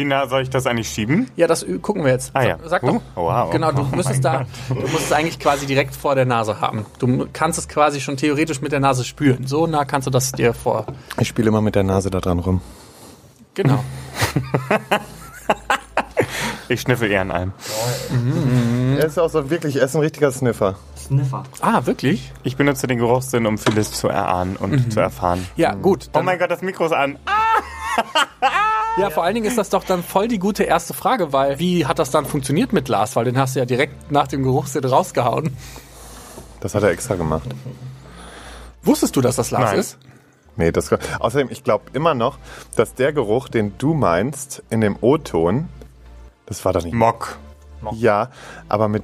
Wie nah soll ich das eigentlich schieben? Ja, das gucken wir jetzt. Ah, ja. Sag doch. Uh, wow. Genau, du Oh müsstest da, du musst es eigentlich quasi direkt vor der Nase haben. Du kannst es quasi schon theoretisch mit der Nase spüren. So nah kannst du das dir vor. Ich spiele immer mit der Nase da dran rum. Genau. Ich schnüffel eher an einem. Er ist auch so wirklich, er ist ein richtiger Sniffer. Sniffer. Ah, wirklich? Ich benutze den Geruchssinn, um vieles zu erahnen und zu erfahren. Ja, gut. Oh mein Gott, das Mikro ist an. ja, vor allen Dingen ist das doch dann voll die gute erste Frage, weil wie hat das dann funktioniert mit Lars? Weil den hast du ja direkt nach dem Geruchssinn rausgehauen. Das hat er extra gemacht. Wusstest du, dass das Lars Nein. ist? Nee, das Außerdem, ich glaube immer noch, dass der Geruch, den du meinst, in dem O-Ton, das war doch nicht. Mock. Ja, aber mit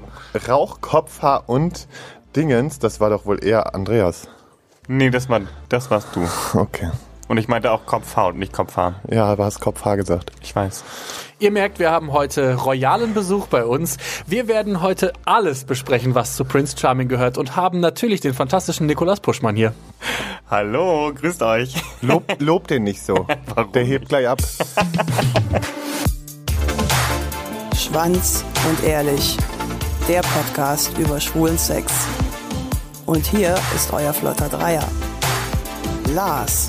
Rauch, Kopfhaar und Dingens, das war doch wohl eher Andreas. Nee, das, war, das warst du. Okay. Und ich meinte auch Kopfhaut, nicht Kopfhaar. Ja, aber hast Kopfhaar gesagt. Ich weiß. Ihr merkt, wir haben heute royalen Besuch bei uns. Wir werden heute alles besprechen, was zu Prince Charming gehört und haben natürlich den fantastischen Nikolaus Puschmann hier. Hallo, grüßt euch. Lob, lob den nicht so. Der hebt gleich ab. Schwanz und ehrlich. Der Podcast über schwulen Sex. Und hier ist euer flotter Dreier. Lars,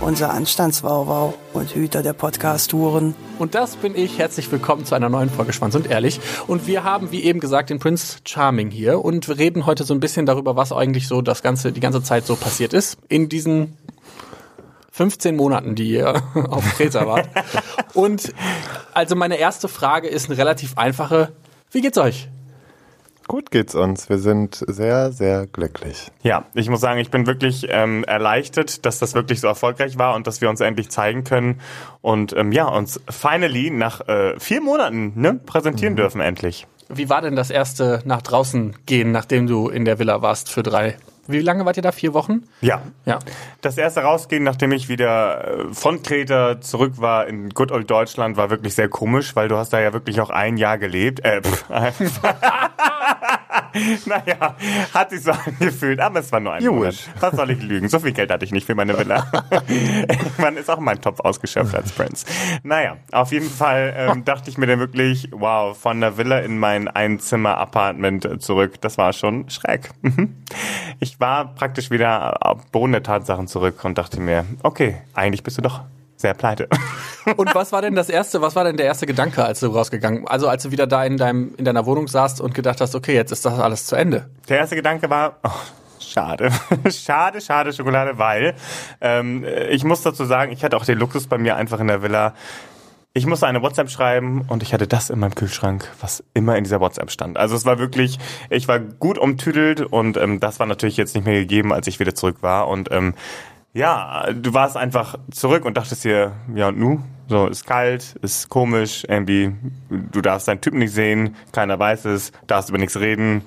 unser Anstandswauwau und Hüter der Podcast-Touren. Und das bin ich. Herzlich willkommen zu einer neuen Folge Schwanz und Ehrlich. Und wir haben, wie eben gesagt, den Prince Charming hier und wir reden heute so ein bisschen darüber, was eigentlich so das ganze, die ganze Zeit so passiert ist in diesen 15 Monaten, die ihr auf Kreta wart. Und also meine erste Frage ist eine relativ einfache. Wie geht's euch? Gut geht's uns. Wir sind sehr, sehr glücklich. Ja, ich muss sagen, ich bin wirklich ähm, erleichtert, dass das wirklich so erfolgreich war und dass wir uns endlich zeigen können und ähm, ja, uns finally nach äh, vier Monaten ne, präsentieren dürfen endlich. Wie war denn das erste nach draußen gehen, nachdem du in der Villa warst für drei? Wie lange wart ihr da? Vier Wochen? Ja. Ja. Das erste Rausgehen, nachdem ich wieder äh, von Kreta zurück war in Good Old Deutschland, war wirklich sehr komisch, weil du hast da ja wirklich auch ein Jahr gelebt. Äh, pff, naja, hat sich so angefühlt, aber es war nur ein Gut. Monat. Was soll ich lügen? So viel Geld hatte ich nicht für meine Villa. Man ist auch mein Topf ausgeschöpft als Prince. Naja, auf jeden Fall ähm, dachte ich mir dann wirklich, wow, von der Villa in mein Einzimmer-Apartment zurück, das war schon schräg. Mhm. Ich war praktisch wieder auf Boden der Tatsachen zurück und dachte mir, okay, eigentlich bist du doch sehr pleite. Und was war denn das erste, was war denn der erste Gedanke, als du rausgegangen, also als du wieder da in deinem, in deiner Wohnung saßt und gedacht hast, okay, jetzt ist das alles zu Ende? Der erste Gedanke war, oh, schade, schade, schade Schokolade, weil ähm, ich muss dazu sagen, ich hatte auch den Luxus bei mir einfach in der Villa. Ich musste eine WhatsApp schreiben und ich hatte das in meinem Kühlschrank, was immer in dieser WhatsApp stand. Also es war wirklich, ich war gut umtüdelt und ähm, das war natürlich jetzt nicht mehr gegeben, als ich wieder zurück war. Und ähm, ja, du warst einfach zurück und dachtest dir, ja und nu? So, ist kalt, ist komisch, irgendwie, du darfst deinen Typen nicht sehen, keiner weiß es, darfst über nichts reden.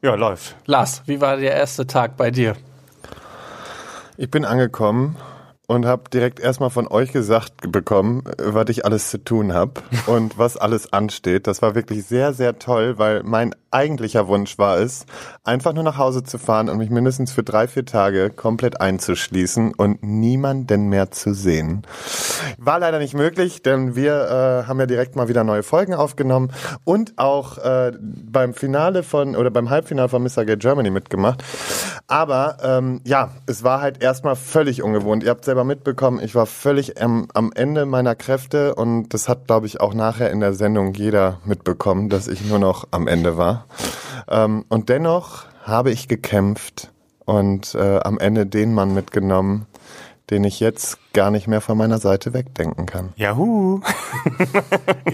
Ja, läuft. Lars, wie war der erste Tag bei dir? Ich bin angekommen und habe direkt erstmal von euch gesagt bekommen, was ich alles zu tun habe und was alles ansteht. Das war wirklich sehr, sehr toll, weil mein eigentlicher Wunsch war es, einfach nur nach Hause zu fahren und mich mindestens für drei, vier Tage komplett einzuschließen und niemanden mehr zu sehen. War leider nicht möglich, denn wir äh, haben ja direkt mal wieder neue Folgen aufgenommen und auch äh, beim Finale von oder beim Halbfinale von Mr. Gay Germany mitgemacht. Aber ähm, ja, es war halt erstmal völlig ungewohnt. Ihr habt selber mitbekommen, ich war völlig am, am Ende meiner Kräfte und das hat, glaube ich, auch nachher in der Sendung jeder mitbekommen, dass ich nur noch am Ende war. Ähm, und dennoch habe ich gekämpft und äh, am Ende den Mann mitgenommen, den ich jetzt gar nicht mehr von meiner Seite wegdenken kann. Yahoo!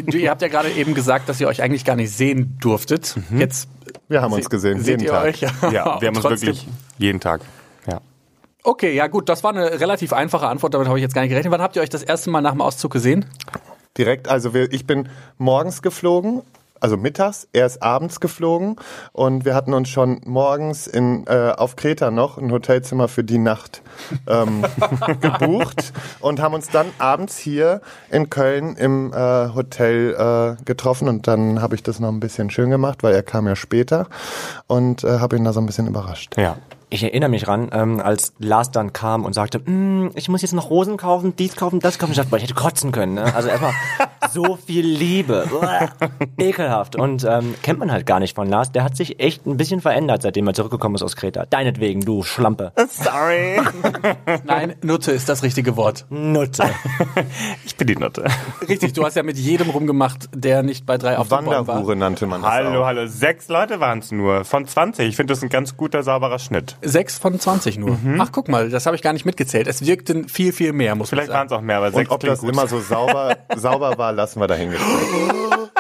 Du, ihr habt ja gerade eben gesagt, dass ihr euch eigentlich gar nicht sehen durftet. Jetzt Wir haben uns se- gesehen, seht jeden ihr Tag. euch ja, Ja, wir haben uns wirklich jeden Tag. Ja. Okay, ja gut, das war eine relativ einfache Antwort, damit habe ich jetzt gar nicht gerechnet. Wann habt ihr euch das erste Mal nach dem Auszug gesehen? Direkt, also wir, ich bin morgens geflogen, also mittags, er ist abends geflogen und wir hatten uns schon morgens in, äh, auf Kreta noch ein Hotelzimmer für die Nacht ähm, gebucht und haben uns dann abends hier in Köln im äh, Hotel äh, getroffen und dann habe ich das noch ein bisschen schön gemacht, weil er kam ja später und äh, habe ihn da so ein bisschen überrascht. Ja. Ich erinnere mich ran, ähm, als Lars dann kam und sagte, "Mm, ich muss jetzt noch Rosen kaufen, dies kaufen, das kaufen. Ich dachte, boah, ich hätte kotzen können. Ne? Also erstmal so viel Liebe. Uah, ekelhaft. Und ähm, kennt man halt gar nicht von Lars. Der hat sich echt ein bisschen verändert, seitdem er zurückgekommen ist aus Kreta. Deinetwegen, du Schlampe. Sorry. Nein, Nutte ist das richtige Wort. Nutte. ich bin die Nutte. Richtig, du hast ja mit jedem rumgemacht, der nicht bei drei auf dem. Wanderhure nannte man das Hallo, auch. hallo. Sechs Leute waren es nur. Von 20. Ich finde das ein ganz guter, sauberer Schnitt. Sechs von 20 nur. Ach, guck mal, das habe ich gar nicht mitgezählt. Es wirkten viel, viel mehr, muss Vielleicht man waren sagen. es auch mehr, aber Und sechs ob klingt das gut. immer so sauber, sauber war, lassen wir dahingestellt.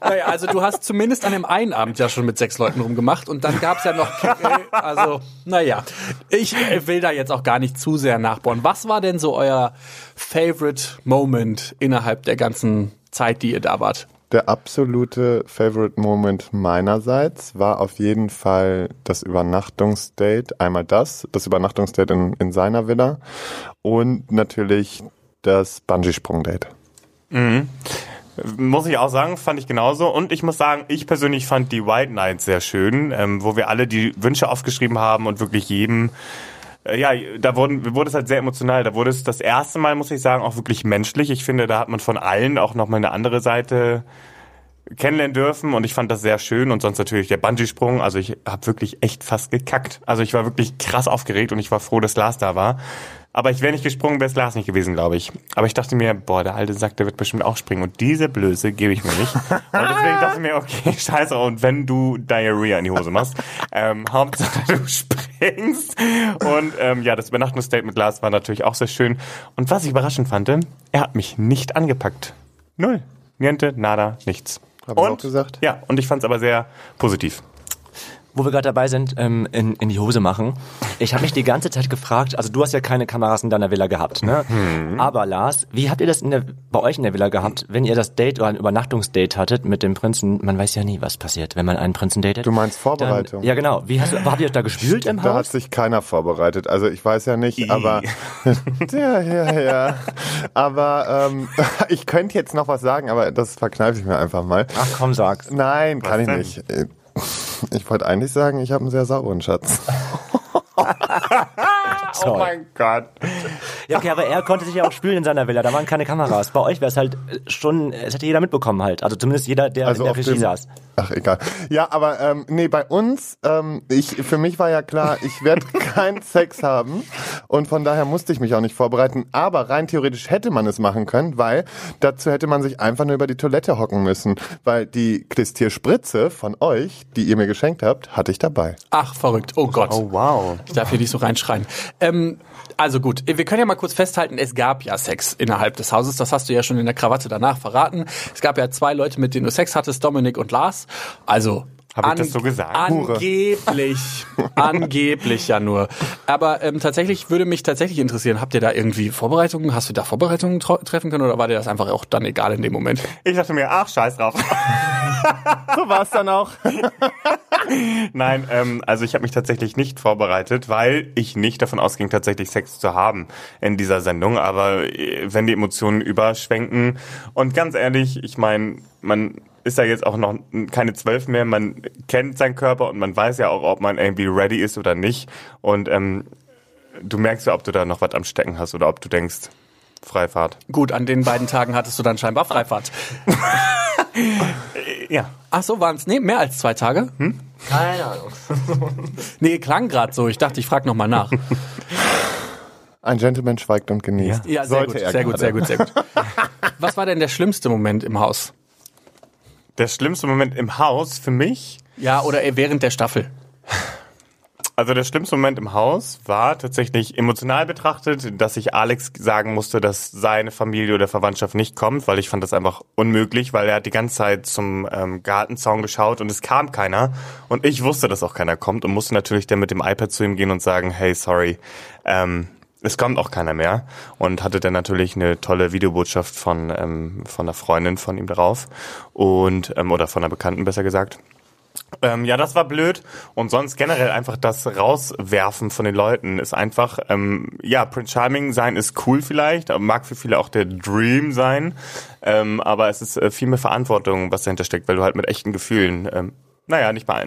Naja, also du hast zumindest an dem einen Abend ja schon mit sechs Leuten rumgemacht und dann gab's ja noch, also naja, ich äh, will da jetzt auch gar nicht zu sehr nachbohren. Was war denn so euer Favorite Moment innerhalb der ganzen Zeit, die ihr da wart? Der absolute Favorite Moment meinerseits war auf jeden Fall das Übernachtungsdate. Einmal das, das Übernachtungsdate in, in seiner Villa und natürlich das Bungee-Sprung-Date. Muss ich auch sagen, fand ich genauso. Und ich muss sagen, ich persönlich fand die White Night sehr schön, ähm, wo wir alle die Wünsche aufgeschrieben haben und wirklich jedem ja, da wurden, wurde es halt sehr emotional. Da wurde es das erste Mal, muss ich sagen, auch wirklich menschlich. Ich finde, da hat man von allen auch nochmal eine andere Seite kennenlernen dürfen und ich fand das sehr schön und sonst natürlich der Bungee-Sprung. Also ich habe wirklich echt fast gekackt. Also ich war wirklich krass aufgeregt und ich war froh, dass Lars da war. Aber ich wäre nicht gesprungen, wäre es Lars nicht gewesen, glaube ich. Aber ich dachte mir, boah, der alte Sack, der wird bestimmt auch springen. Und diese Blöße gebe ich mir nicht. Und deswegen dachte ich mir, okay, scheiße. Und wenn du Diarrhea in die Hose machst, ähm, Hauptsache du springst. Und ähm, ja, das Übernachtungsdate mit Lars war natürlich auch sehr schön. Und was ich überraschend fand, er hat mich nicht angepackt. Null. Niente, nada, nichts. Hab ich und, auch gesagt. Ja, und ich fand es aber sehr positiv. Wo wir gerade dabei sind, ähm, in, in die Hose machen. Ich habe mich die ganze Zeit gefragt, also du hast ja keine Kameras in deiner Villa gehabt, ne? Aber Lars, wie habt ihr das in der, bei euch in der Villa gehabt, wenn ihr das Date oder ein Übernachtungsdate hattet mit dem Prinzen? Man weiß ja nie, was passiert, wenn man einen Prinzen datet. Du meinst Vorbereitung? Dann, ja, genau. Wie hast habt ihr da gespielt im Da hat Haus? sich keiner vorbereitet. Also ich weiß ja nicht, aber ja, ja, ja. Aber ähm, ich könnte jetzt noch was sagen, aber das verkneife ich mir einfach mal. Ach komm, sag's. Nein, kann ich denn? nicht. Ich wollte eigentlich sagen, ich habe einen sehr sauberen Schatz. Oh mein Gott. Ja, okay, aber er konnte sich ja auch spülen in seiner Villa. Da waren keine Kameras. Bei euch wäre es halt äh, schon, es hätte jeder mitbekommen halt. Also zumindest jeder, der Also in der Regie dem- saß. Ach, egal. Ja, aber ähm, nee, bei uns, ähm, ich, für mich war ja klar, ich werde keinen Sex haben und von daher musste ich mich auch nicht vorbereiten. Aber rein theoretisch hätte man es machen können, weil dazu hätte man sich einfach nur über die Toilette hocken müssen, weil die Klistierspritze von euch, die ihr mir geschenkt habt, hatte ich dabei. Ach, verrückt. Oh Gott. Oh wow. Ich darf hier nicht so reinschreien. Ähm, also gut, wir können ja mal kurz festhalten, es gab ja Sex innerhalb des Hauses. Das hast du ja schon in der Krawatte danach verraten. Es gab ja zwei Leute, mit denen du Sex hattest, Dominik und Lars. Also Hab ich das so gesagt? Angeblich, angeblich ja nur. Aber ähm, tatsächlich würde mich tatsächlich interessieren, habt ihr da irgendwie Vorbereitungen, hast du da Vorbereitungen treffen können oder war dir das einfach auch dann egal in dem Moment? Ich dachte mir, ach, scheiß drauf. So war es dann auch. Nein, ähm, also ich habe mich tatsächlich nicht vorbereitet, weil ich nicht davon ausging, tatsächlich Sex zu haben in dieser Sendung. Aber äh, wenn die Emotionen überschwenken und ganz ehrlich, ich meine, man ist ja jetzt auch noch keine zwölf mehr, man kennt seinen Körper und man weiß ja auch, ob man irgendwie ready ist oder nicht. Und ähm, du merkst ja, ob du da noch was am Stecken hast oder ob du denkst, Freifahrt. Gut, an den beiden Tagen hattest du dann scheinbar Freifahrt. Ja. Ach so, waren es nee, mehr als zwei Tage? Hm? Keine Ahnung. Nee, klang grad so. Ich dachte, ich frage nochmal nach. Ein Gentleman schweigt und genießt. Ja, sehr Sollte gut, er sehr gut, gerade. sehr gut, sehr gut. Was war denn der schlimmste Moment im Haus? Der schlimmste Moment im Haus für mich Ja, oder während der Staffel? Also der schlimmste Moment im Haus war tatsächlich emotional betrachtet, dass ich Alex sagen musste, dass seine Familie oder Verwandtschaft nicht kommt, weil ich fand das einfach unmöglich, weil er hat die ganze Zeit zum ähm, Gartenzaun geschaut und es kam keiner und ich wusste, dass auch keiner kommt und musste natürlich dann mit dem iPad zu ihm gehen und sagen, hey, sorry, ähm, es kommt auch keiner mehr und hatte dann natürlich eine tolle Videobotschaft von ähm, von einer Freundin von ihm drauf und ähm, oder von einer Bekannten besser gesagt. Ähm, ja, das war blöd. Und sonst generell einfach das Rauswerfen von den Leuten ist einfach, ähm, ja, Prince Charming sein ist cool vielleicht, mag für viele auch der Dream sein, ähm, aber es ist äh, viel mehr Verantwortung, was dahinter steckt, weil du halt mit echten Gefühlen ähm, naja, nicht bei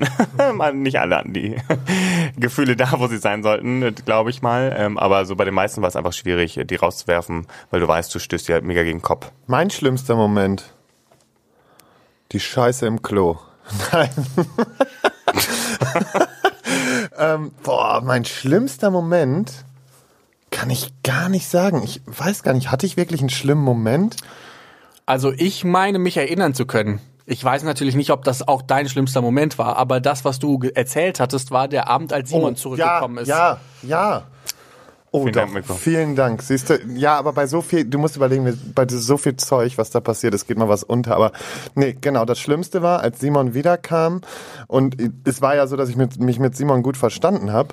allen. nicht alle hatten die Gefühle da, wo sie sein sollten, glaube ich mal. Ähm, aber so bei den meisten war es einfach schwierig, die rauszuwerfen, weil du weißt, du stößt dir halt mega gegen den Kopf. Mein schlimmster Moment. Die Scheiße im Klo. Nein. ähm, boah, mein schlimmster Moment kann ich gar nicht sagen. Ich weiß gar nicht, hatte ich wirklich einen schlimmen Moment? Also ich meine, mich erinnern zu können. Ich weiß natürlich nicht, ob das auch dein schlimmster Moment war, aber das, was du erzählt hattest, war der Abend, als Simon zurückgekommen ja, ist. Ja, ja. Oh, Vielen doch. Dank. Vielen Dank. Siehst du, ja, aber bei so viel, du musst überlegen, bei so viel Zeug, was da passiert, es geht mal was unter. Aber nee, genau, das Schlimmste war, als Simon wiederkam und es war ja so, dass ich mit, mich mit Simon gut verstanden habe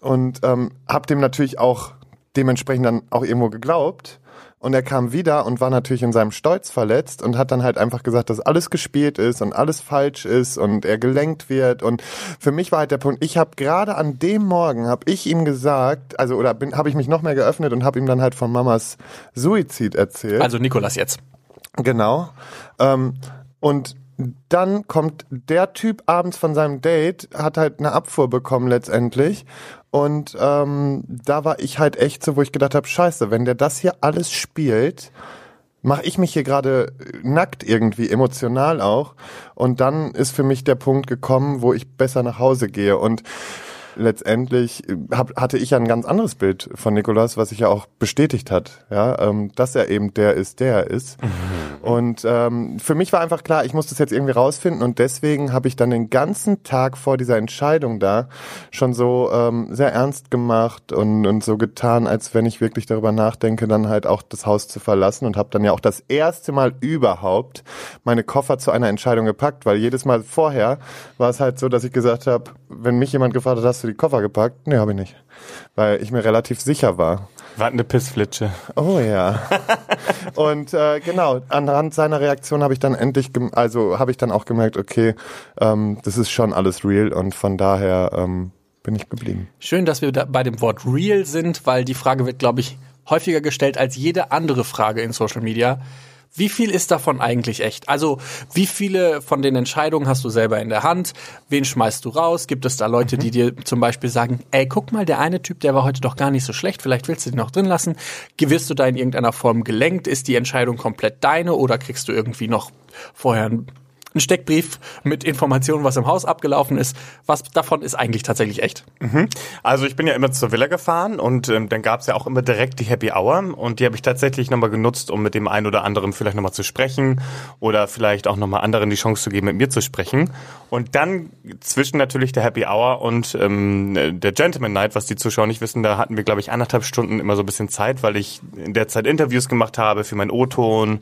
und ähm, habe dem natürlich auch dementsprechend dann auch irgendwo geglaubt. Und er kam wieder und war natürlich in seinem Stolz verletzt und hat dann halt einfach gesagt, dass alles gespielt ist und alles falsch ist und er gelenkt wird. Und für mich war halt der Punkt, ich habe gerade an dem Morgen, habe ich ihm gesagt, also oder bin habe ich mich noch mehr geöffnet und habe ihm dann halt von Mamas Suizid erzählt. Also Nikolas jetzt. Genau. Ähm, und dann kommt der Typ abends von seinem Date, hat halt eine Abfuhr bekommen letztendlich. Und ähm, da war ich halt echt so, wo ich gedacht habe, scheiße, wenn der das hier alles spielt, mache ich mich hier gerade nackt irgendwie, emotional auch. Und dann ist für mich der Punkt gekommen, wo ich besser nach Hause gehe. Und letztendlich hab, hatte ich ja ein ganz anderes Bild von Nikolas, was sich ja auch bestätigt hat, ja, ähm, dass er eben der ist, der er ist. Und ähm, für mich war einfach klar, ich muss das jetzt irgendwie rausfinden und deswegen habe ich dann den ganzen Tag vor dieser Entscheidung da schon so ähm, sehr ernst gemacht und, und so getan, als wenn ich wirklich darüber nachdenke, dann halt auch das Haus zu verlassen und habe dann ja auch das erste Mal überhaupt meine Koffer zu einer Entscheidung gepackt, weil jedes Mal vorher war es halt so, dass ich gesagt habe, wenn mich jemand gefragt hat, hast du die Koffer gepackt? Nee, habe ich nicht. Weil ich mir relativ sicher war. War eine Pissflitsche. Oh ja. Und äh, genau, anhand seiner Reaktion habe ich dann endlich, also habe ich dann auch gemerkt, okay, ähm, das ist schon alles real und von daher ähm, bin ich geblieben. Schön, dass wir da bei dem Wort real sind, weil die Frage wird, glaube ich, häufiger gestellt als jede andere Frage in Social Media. Wie viel ist davon eigentlich echt? Also, wie viele von den Entscheidungen hast du selber in der Hand? Wen schmeißt du raus? Gibt es da Leute, die dir zum Beispiel sagen, ey, guck mal, der eine Typ, der war heute doch gar nicht so schlecht, vielleicht willst du den noch drin lassen? Wirst du da in irgendeiner Form gelenkt? Ist die Entscheidung komplett deine oder kriegst du irgendwie noch vorher einen einen Steckbrief mit Informationen, was im Haus abgelaufen ist. Was davon ist eigentlich tatsächlich echt? Also ich bin ja immer zur Villa gefahren und ähm, dann gab's ja auch immer direkt die Happy Hour und die habe ich tatsächlich nochmal genutzt, um mit dem einen oder anderen vielleicht nochmal zu sprechen oder vielleicht auch nochmal anderen die Chance zu geben, mit mir zu sprechen. Und dann zwischen natürlich der Happy Hour und ähm, der Gentleman Night, was die Zuschauer nicht wissen, da hatten wir, glaube ich, anderthalb Stunden immer so ein bisschen Zeit, weil ich in der Zeit Interviews gemacht habe für meinen O-Ton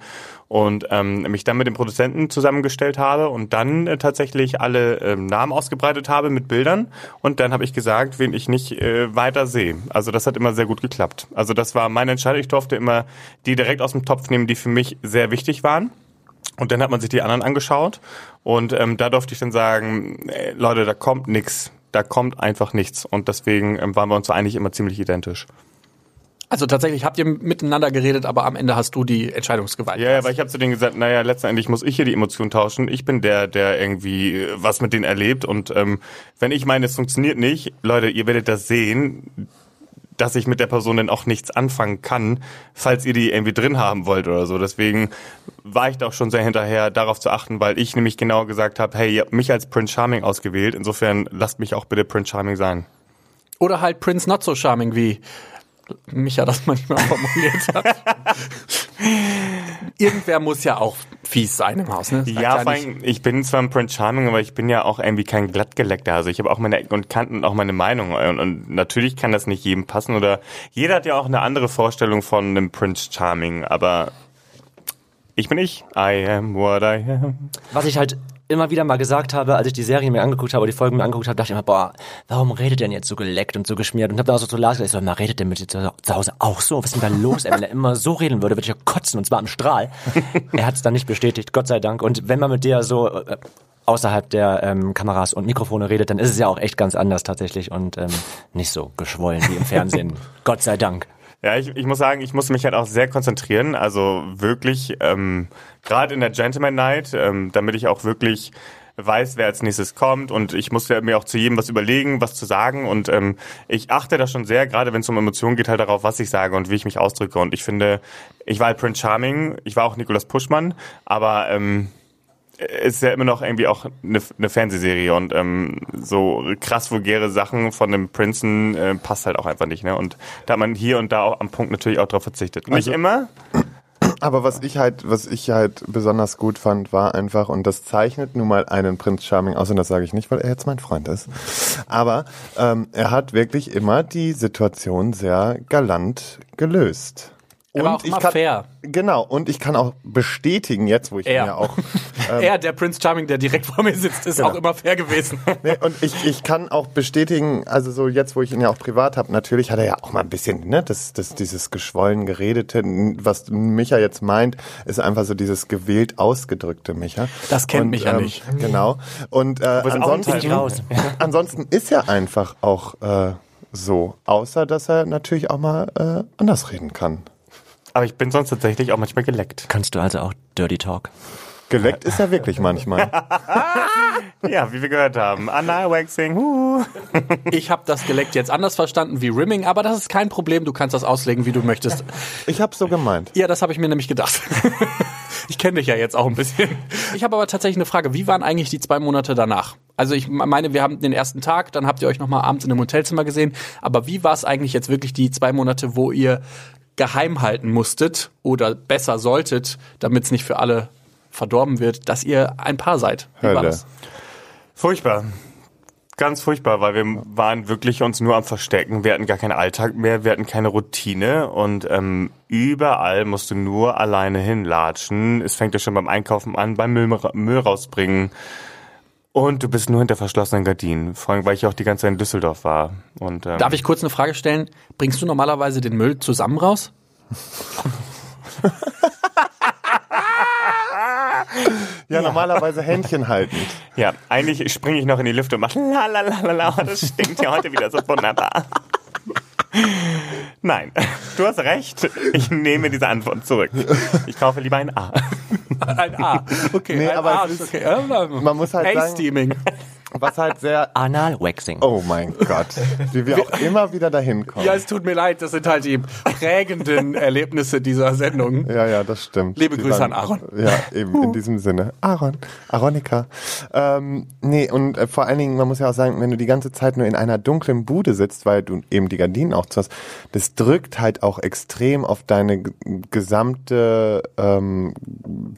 und ähm, mich dann mit dem Produzenten zusammengestellt habe und dann äh, tatsächlich alle ähm, Namen ausgebreitet habe mit Bildern und dann habe ich gesagt, wen ich nicht äh, weiter sehe. Also das hat immer sehr gut geklappt. Also das war meine Entscheidung. Ich durfte immer die direkt aus dem Topf nehmen, die für mich sehr wichtig waren. Und dann hat man sich die anderen angeschaut und ähm, da durfte ich dann sagen, äh, Leute, da kommt nix. Da kommt einfach nichts. Und deswegen ähm, waren wir uns eigentlich immer ziemlich identisch. Also tatsächlich habt ihr miteinander geredet, aber am Ende hast du die Entscheidungsgewalt. Ja, ja, weil ich habe zu denen gesagt, naja, letztendlich muss ich hier die Emotionen tauschen. Ich bin der, der irgendwie äh, was mit denen erlebt. Und ähm, wenn ich meine, es funktioniert nicht, Leute, ihr werdet das sehen, dass ich mit der Person dann auch nichts anfangen kann, falls ihr die irgendwie drin haben wollt oder so. Deswegen war ich da auch schon sehr hinterher, darauf zu achten, weil ich nämlich genau gesagt habe, hey, ihr habt mich als Prince Charming ausgewählt. Insofern lasst mich auch bitte Prince Charming sein. Oder halt Prince Not So Charming, wie Micha das manchmal formuliert hat. Irgendwer muss ja auch fies sein im Haus, ne? Das Ja, vor allem, ich bin zwar ein Prince Charming, aber ich bin ja auch irgendwie kein glattgeleckter. Also ich habe auch meine Ecken und Kanten und auch meine Meinung. Und, und natürlich kann das nicht jedem passen oder jeder hat ja auch eine andere Vorstellung von einem Prince Charming, aber ich bin ich. I am what I am. Was ich halt immer wieder mal gesagt habe, als ich die Serie mir angeguckt habe, oder die Folgen mir angeguckt habe, dachte ich immer, boah, warum redet denn jetzt so geleckt und so geschmiert? Und habe dann auch so zu Lars gesagt, ich so, na, redet der mit dir zu Hause auch so? Was ist denn da los? Ey, wenn er immer so reden würde, würde ich ja kotzen, und zwar im Strahl. er hat es dann nicht bestätigt, Gott sei Dank. Und wenn man mit dir so äh, außerhalb der ähm, Kameras und Mikrofone redet, dann ist es ja auch echt ganz anders tatsächlich und ähm, nicht so geschwollen wie im Fernsehen. Gott sei Dank. Ja, ich, ich muss sagen, ich musste mich halt auch sehr konzentrieren. Also wirklich, ähm, gerade in der Gentleman Night, ähm, damit ich auch wirklich weiß, wer als nächstes kommt. Und ich musste mir auch zu jedem was überlegen, was zu sagen. Und ähm, ich achte da schon sehr, gerade wenn es um Emotionen geht, halt darauf, was ich sage und wie ich mich ausdrücke. Und ich finde, ich war halt Prince Charming, ich war auch Nicolas Puschmann, aber ähm, ist ja immer noch irgendwie auch eine, eine Fernsehserie und ähm, so krass vulgäre Sachen von dem Prinzen äh, passt halt auch einfach nicht. Ne? Und da hat man hier und da auch am Punkt natürlich auch drauf verzichtet. Nicht Also- immer, Aber was ich halt, was ich halt besonders gut fand, war einfach, und das zeichnet nun mal einen Prinz Charming aus, und das sage ich nicht, weil er jetzt mein Freund ist. Aber ähm, er hat wirklich immer die Situation sehr galant gelöst. Auch ich kann, fair. Genau, und ich kann auch bestätigen, jetzt wo ich ihn Er. ja auch er, der Prince Charming, der direkt vor mir sitzt, ist Genau. auch immer fair gewesen. Nee, und ich, ich kann auch bestätigen, also so jetzt, wo ich ihn ja auch privat habe, natürlich hat er ja auch mal ein bisschen, ne, das, das, dieses geschwollen geredete, was Micha jetzt meint, ist einfach so dieses gewählt ausgedrückte Micha. Das kennt und, Micha nicht. Genau. Und äh, ansonsten, raus. ansonsten ist er einfach auch äh, so, außer dass er natürlich auch mal äh, anders reden kann. Aber ich bin sonst tatsächlich auch manchmal geleckt. Kannst du also auch Dirty Talk? Geleckt ist er wirklich manchmal. Ja, wie wir gehört haben. Anna Waxing, huh. Ich habe das Geleckt jetzt anders verstanden wie Rimming, aber das ist kein Problem. Du kannst das auslegen, wie du möchtest. Ich habe so gemeint. Ja, das habe ich mir nämlich gedacht. ich kenne dich ja jetzt auch ein bisschen. Ich habe aber tatsächlich eine Frage. Wie waren eigentlich die zwei Monate danach? Also ich meine, wir haben den ersten Tag, dann habt ihr euch noch mal abends in einem Hotelzimmer gesehen. Aber wie war es eigentlich jetzt wirklich die zwei Monate, wo ihr geheim halten musstet oder besser solltet, damit es nicht für alle verdorben wird, dass ihr ein Paar seid? Wie war Hölle. das? Furchtbar. Ganz furchtbar, weil wir waren wirklich uns nur am Verstecken. Wir hatten gar keinen Alltag mehr, wir hatten keine Routine und ähm, überall musst du nur alleine hinlatschen. Es fängt ja schon beim Einkaufen an, beim Müll, Müll rausbringen. Und du bist nur hinter verschlossenen Gardinen. Vor allem, weil ich auch die ganze Zeit in Düsseldorf war. Und, ähm, Darf ich kurz eine Frage stellen? Bringst du normalerweise den Müll zusammen raus? Ja, normalerweise Händchen halten. Ja, eigentlich springe ich noch in die Lüfte und mache la la la la la. Das stinkt ja heute wieder so wunderbar. Nein, du hast recht. Ich nehme diese Antwort zurück. Ich kaufe lieber ein A. Ein A. Okay, Nee, ein aber A. es ist- okay. Man muss halt sagen, Steaming. Was halt sehr Anal-Waxing. Oh mein Gott. Wie wir auch immer wieder dahin kommen. Ja, es tut mir leid, das sind halt die prägenden Erlebnisse dieser Sendung. Ja, ja, das stimmt. Liebe Die Grüße waren- an Aaron. Ja, eben in diesem Sinne. Aaron, Aronika. Ähm, nee, und äh, vor allen Dingen, man muss ja auch sagen, wenn du die ganze Zeit nur in einer dunklen Bude sitzt, weil du eben die Gardinen auch zu hast, das drückt halt auch extrem auf deine gesamte ähm,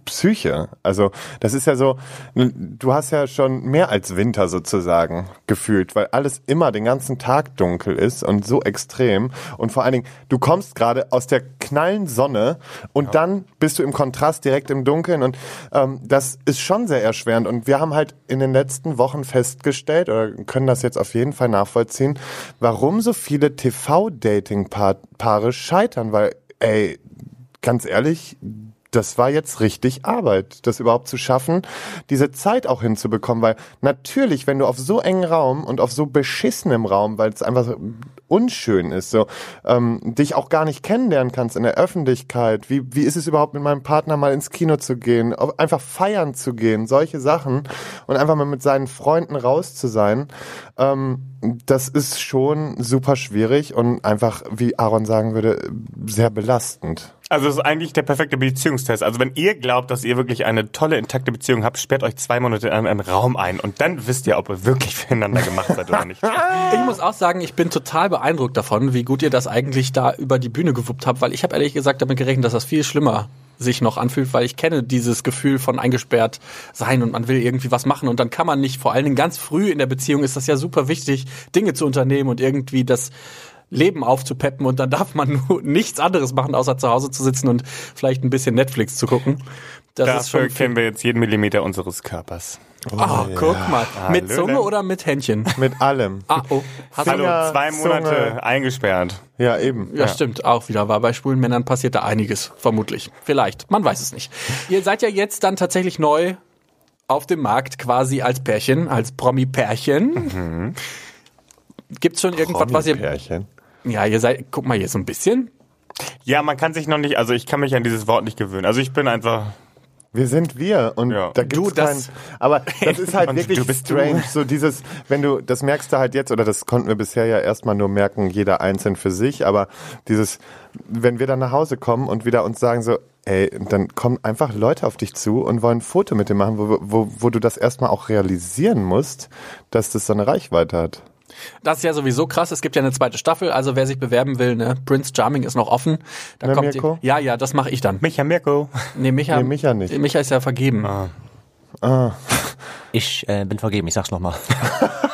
Psyche. Also das ist ja so, du hast ja schon mehr als Winter sozusagen gefühlt, weil alles immer den ganzen Tag dunkel ist und so extrem. Und vor allen Dingen, du kommst gerade aus der knallen Sonne und dann bist du im Kontrast direkt im Dunkeln und ähm, das ist schon sehr erschwerend. Und wir haben halt in den letzten Wochen festgestellt oder können das jetzt auf jeden Fall nachvollziehen, warum so viele TV-Dating-Paare scheitern, weil, ey, ganz ehrlich, das war jetzt richtig Arbeit, das überhaupt zu schaffen, diese Zeit auch hinzubekommen, weil natürlich, wenn du auf so engen Raum und auf so beschissenem Raum, weil es einfach so unschön ist, so ähm, dich auch gar nicht kennenlernen kannst in der Öffentlichkeit. Wie wie ist es überhaupt mit meinem Partner mal ins Kino zu gehen, einfach feiern zu gehen, solche Sachen und einfach mal mit seinen Freunden raus zu sein. Ähm, das ist schon super schwierig und einfach, wie Aaron sagen würde, sehr belastend. Also es ist eigentlich der perfekte Beziehungstest. Also wenn ihr glaubt, dass ihr wirklich eine tolle, intakte Beziehung habt, sperrt euch zwei Monate in einem, einem Raum ein und dann wisst ihr, ob ihr wirklich füreinander gemacht seid oder nicht. Ich muss auch sagen, ich bin total beeindruckt davon, wie gut ihr das eigentlich da über die Bühne gewuppt habt, weil ich habe ehrlich gesagt damit gerechnet, dass das viel schlimmer sich noch anfühlt, weil ich kenne dieses Gefühl von eingesperrt sein und man will irgendwie was machen und dann kann man nicht, vor allen Dingen ganz früh in der Beziehung ist das ja super wichtig, Dinge zu unternehmen und irgendwie das Leben aufzupeppen und dann darf man nur nichts anderes machen, außer zu Hause zu sitzen und vielleicht ein bisschen Netflix zu gucken. Das Dafür kennen wir jetzt jeden Millimeter unseres Körpers. Oh, guck mal. Mit Hallöle. Zunge oder mit Händchen? Mit allem. Ah, oh. Hast Hallo, zwei Monate Zunge. eingesperrt. Ja, eben. ja, stimmt, auch wieder. War bei schwulen Männern passiert da einiges, vermutlich. Vielleicht, man weiß es nicht. Ihr seid ja jetzt dann tatsächlich neu auf dem Markt quasi als Pärchen, als Promi-Pärchen. Gibt's schon irgendwas, was ihr... Pärchen. Ja, ihr seid, guck mal hier so ein bisschen. Ja, man kann sich noch nicht, also ich kann mich an dieses Wort nicht gewöhnen. Also ich bin einfach, Wir sind wir und Ja. da gibt's Du, das- keinen. Aber das ist halt wirklich du bist du. strange. So dieses, wenn du, das merkst du halt jetzt oder das konnten wir bisher ja erstmal nur merken, jeder einzeln für sich. Aber dieses, wenn wir dann nach Hause kommen und wieder uns sagen so, ey, dann kommen einfach Leute auf dich zu und wollen ein Foto mit dir machen, wo, wo, wo du das erstmal auch realisieren musst, dass das so eine Reichweite hat. Das ist ja sowieso krass. Es gibt ja eine zweite Staffel. Also wer sich bewerben will, ne, Prince Charming ist noch offen. Da Na, kommt Mirko? die, ja, ja, das mache ich dann. Micha Mirko. Nee, Micha, Nee, Micha nicht. Micha ist ja vergeben. Ich äh, bin vergeben, ich sag's nochmal.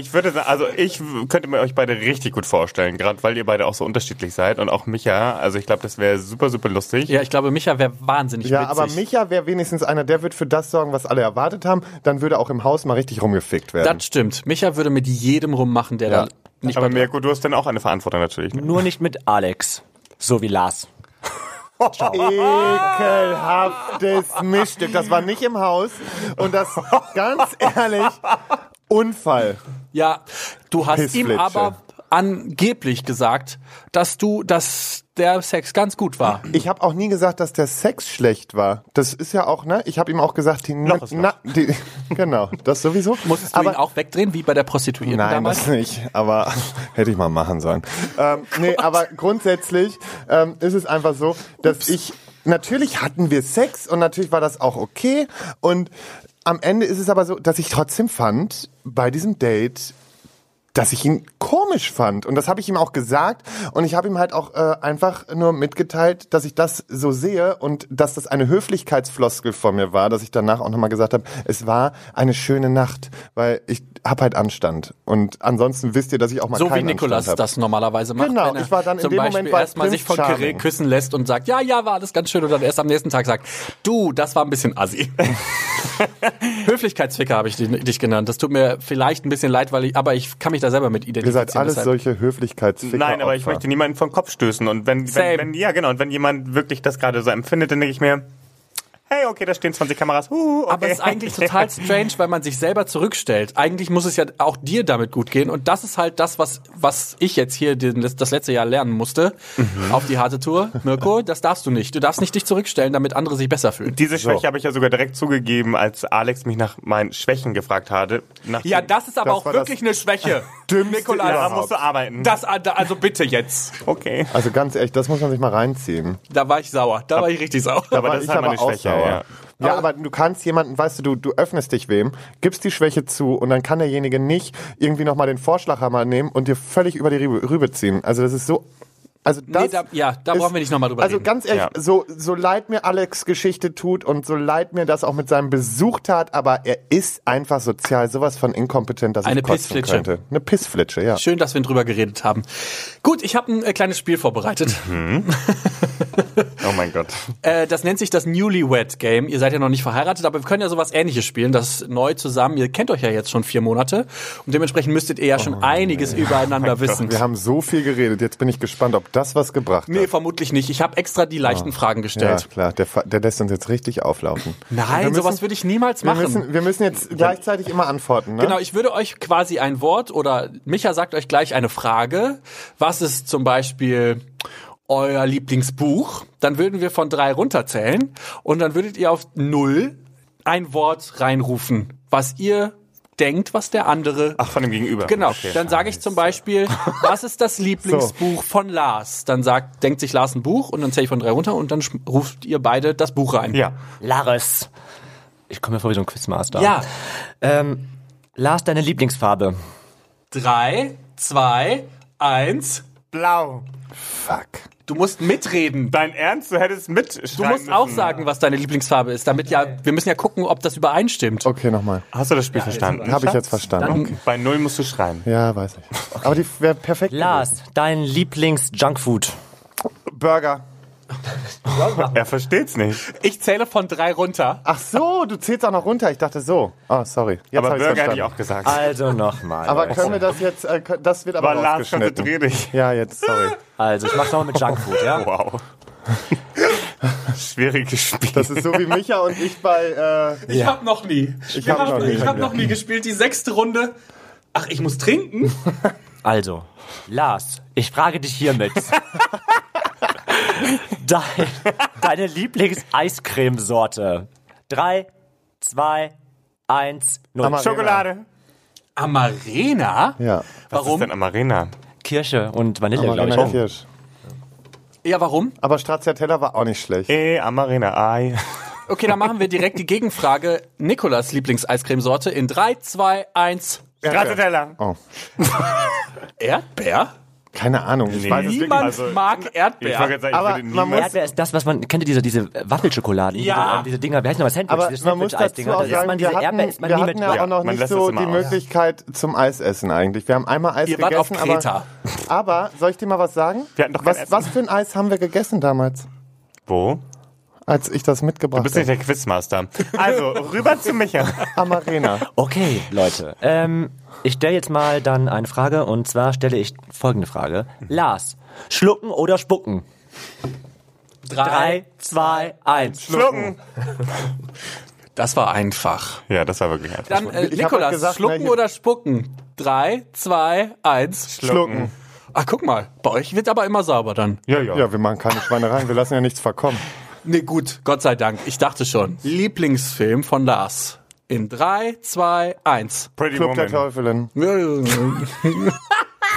Ich würde sagen, also ich könnte mir euch beide richtig gut vorstellen, gerade weil ihr beide auch so unterschiedlich seid und auch Micha. Also ich glaube, das wäre super, super lustig. Ja, ich glaube, Micha wäre wahnsinnig Ja, witzig. aber Micha wäre wenigstens einer, der wird für das sorgen, was alle erwartet haben. Dann würde auch im Haus mal richtig rumgefickt werden. Das stimmt. Micha würde mit jedem rummachen, der Ja. da nicht Aber Mirko, du hast dann auch eine Verantwortung natürlich. Ne? Nur nicht mit Alex. So wie Lars. Ekelhaftes Mischstück. Das war nicht im Haus. Und das, ganz ehrlich, Unfall. Ja, du hast ihm aber angeblich gesagt, dass du, dass der Sex ganz gut war. Ich habe auch nie gesagt, dass der Sex schlecht war. Das ist ja auch, ne? Ich habe ihm auch gesagt, die, Loch ist na, die genau, das sowieso. Musstest du aber ihn auch wegdrehen, wie bei der Prostituierten Nein, damals? das nicht. Aber hätte ich mal machen sollen. Ähm, nee, aber grundsätzlich ähm, ist es einfach so, dass ich natürlich hatten wir Sex und natürlich war das auch okay. Und am Ende ist es aber so, dass ich trotzdem fand bei diesem Date dass ich ihn komisch fand. Und das habe ich ihm auch gesagt. Und ich habe ihm halt auch äh, einfach nur mitgeteilt, dass ich das so sehe und dass das eine Höflichkeitsfloskel von mir war, dass ich danach auch nochmal gesagt habe, es war eine schöne Nacht, weil ich habe halt Anstand. Und ansonsten wisst ihr, dass ich auch mal So wie Nikolas hab. das normalerweise macht. Genau, ich war dann in dem Beispiel Moment bei erstmal sich von. Kirill küssen lässt und sagt, ja, ja, war alles ganz schön und dann erst am nächsten Tag sagt, du, das war ein bisschen assi. Höflichkeitsficker habe ich dich, dich genannt. Das tut mir vielleicht ein bisschen leid, weil ich, aber ich kann mich da selber mit Ihr identifizieren. seid alles deshalb- solche Höflichkeitsficker. Nein, aber ich möchte niemanden vom Kopf stößen. Und wenn, Same. wenn, wenn, ja genau, und wenn jemand wirklich das gerade so empfindet, dann denke ich mir, hey, okay, da stehen 20 Kameras. Uh, okay. Aber es ist eigentlich total strange, weil man sich selber zurückstellt. Eigentlich muss es ja auch dir damit gut gehen. Und das ist halt das, was, was ich jetzt hier den, das letzte Jahr lernen musste Mhm. auf die harte Tour. Mirko, das darfst du nicht. Du darfst nicht dich zurückstellen, damit andere sich besser fühlen. Diese Schwäche habe ich ja sogar direkt zugegeben, als Alex mich nach meinen Schwächen gefragt hatte. Nach Ja, das ist aber Das auch wirklich eine Schwäche. Dümmste Nikolai, da musst du arbeiten. das, also bitte jetzt. okay. Also ganz ehrlich, das muss man sich mal reinziehen. Da war ich sauer. Da war ich richtig sauer. Aber war das ist halt meine aber auch Schwäche. sauer. Ja. Ja, aber du kannst jemanden, weißt du, du, du öffnest dich wem, gibst die Schwäche zu und dann kann derjenige nicht irgendwie nochmal den Vorschlaghammer nehmen und dir völlig über die Rübe ziehen. Also das ist so, also das Nee, da, ja, da ist- brauchen wir nicht nochmal drüber Also reden. ganz ehrlich, Ja. so, so leid mir Alex Geschichte tut und so leid mir das auch mit seinem Besuch tat, aber er ist einfach sozial sowas von inkompetent, dass Eine ich kotzen Pissflitsche. könnte. Eine Pissflitsche, ja. Schön, dass wir drüber geredet haben. Gut, ich habe ein äh, kleines Spiel vorbereitet. Oh mein Gott. Äh, das nennt sich das Newlywed Game. Ihr seid ja noch nicht verheiratet, aber wir können ja sowas ähnliches spielen, das neu zusammen. Ihr kennt euch ja jetzt schon vier Monate und dementsprechend müsstet ihr ja schon einiges übereinander wissen. Wir haben so viel geredet, jetzt bin ich gespannt, ob das was gebracht Nee, hat. vermutlich nicht. Ich habe extra die leichten Fragen Ja, gestellt. klar, der, der lässt uns jetzt richtig auflaufen. Nein, Wir müssen- sowas würde ich niemals Wir machen. müssen, wir müssen jetzt gleichzeitig immer antworten, ne? Genau, ich würde euch quasi ein Wort oder Micha sagt euch gleich eine Frage. Was ist zum Beispiel euer Lieblingsbuch? Dann würden wir von drei runterzählen und dann würdet ihr auf null ein Wort reinrufen, was ihr denkt, was der andere. Ach, von dem Gegenüber. Genau, Okay. dann sage ich zum Beispiel, was ist das Lieblingsbuch von Lars? Dann sagt, denkt sich Lars ein Buch und dann zähle ich von drei runter und dann ruft ihr beide das Buch rein. Ja. Laris. Ich komme mir vor wie so ein Quizmaster. Ja. Ähm, Lars, deine Lieblingsfarbe. Drei, zwei, eins. Blau. Fuck. Du musst mitreden. Dein Ernst? Du hättest mitschreiben Du musst auch müssen. sagen, was deine Lieblingsfarbe ist, damit ja, wir müssen ja gucken, ob das übereinstimmt. Okay, nochmal. Hast du das Spiel verstanden? Habe ich jetzt verstanden. Okay. Bei Null musst du schreien. Ja, weiß ich. Aber die wäre perfekt. Lars, dein Lieblings-Junkfood. Burger. Er versteht's nicht. Ich zähle von drei runter. Ach so, du zählst auch noch runter. Ich dachte so. Ah, sorry. Jetzt Aber Burger hätte ich auch gesagt. Also nochmal. Aber Leute. können wir das jetzt, äh, das wird aber Aber Lars, rausgeschnitten. konzentrier dich. Ja, jetzt, sorry. Also, ich mach's nochmal mit Junkfood, ja? Wow. Schwieriges Spiel. Das ist so wie Micha und ich bei, äh, Ich hab noch nie. Ich hab noch nie. Ich hab noch nie gespielt. Die sechste Runde. Ach, ich muss trinken? Also, Lars, ich frage dich hiermit. Dein, deine Lieblings-Eiscremesorte. Drei, zwei, eins, null. Amarena. Schokolade. Amarena? ja. Was ist Warum? denn Amarena? Kirsche und Vanille, glaube ich. Amarena Kirsch. Ja, warum? Aber Stracciatella war auch nicht schlecht. Eh, Amarena. Ei. Okay, dann machen wir direkt die Gegenfrage. Nikolas Lieblings-Eiscremesorte in 3, 2, 1. Stracciatella. Oh. Erdbeer? Keine Ahnung. Ich Nee. weiß es wirklich Niemand also- mag Ich wollte Erdbeer. jetzt sagen, ich Aber würde man muss- Erdbeer ist das, was man, kennt ihr diese, diese Waffelschokoladen? Ja. Diese, diese Dinger, wie heißt nochmal Sandwich? Aber diese man muss dazu auch sagen, man wir diese hatten, Erdbeer man wir hatten ja auch noch nicht so die aus. Möglichkeit zum Eisessen eigentlich. Wir haben einmal Eis Ihr wart gegessen, auf Kreta. aber, aber soll ich dir mal was sagen? Wir hatten doch kein was, Essen. was für ein Eis haben wir gegessen damals, Wo? Als ich das mitgebracht Du bist nicht habe? der Quizmaster. Also, rüber zu Micha. Amarena. Okay, Leute. Ähm, ich stelle jetzt mal dann eine Frage und zwar stelle ich folgende Frage. Lars, schlucken oder spucken? Drei, zwei, eins. Schlucken. Das war einfach. Ja, das war wirklich einfach. Dann, äh, Ich hab Nikolas, gesagt, schlucken oder spucken? 3, 2, 1. Schlucken. Ach, guck mal. Bei euch wird aber immer sauber dann. Ja, ja. Ja, wir machen keine Schweinereien, wir lassen ja nichts verkommen. Nee, gut. Gott sei Dank. Ich dachte schon. Lieblingsfilm von Lars. In 3, 2, 1. Pretty Club der Woman. Teufelin.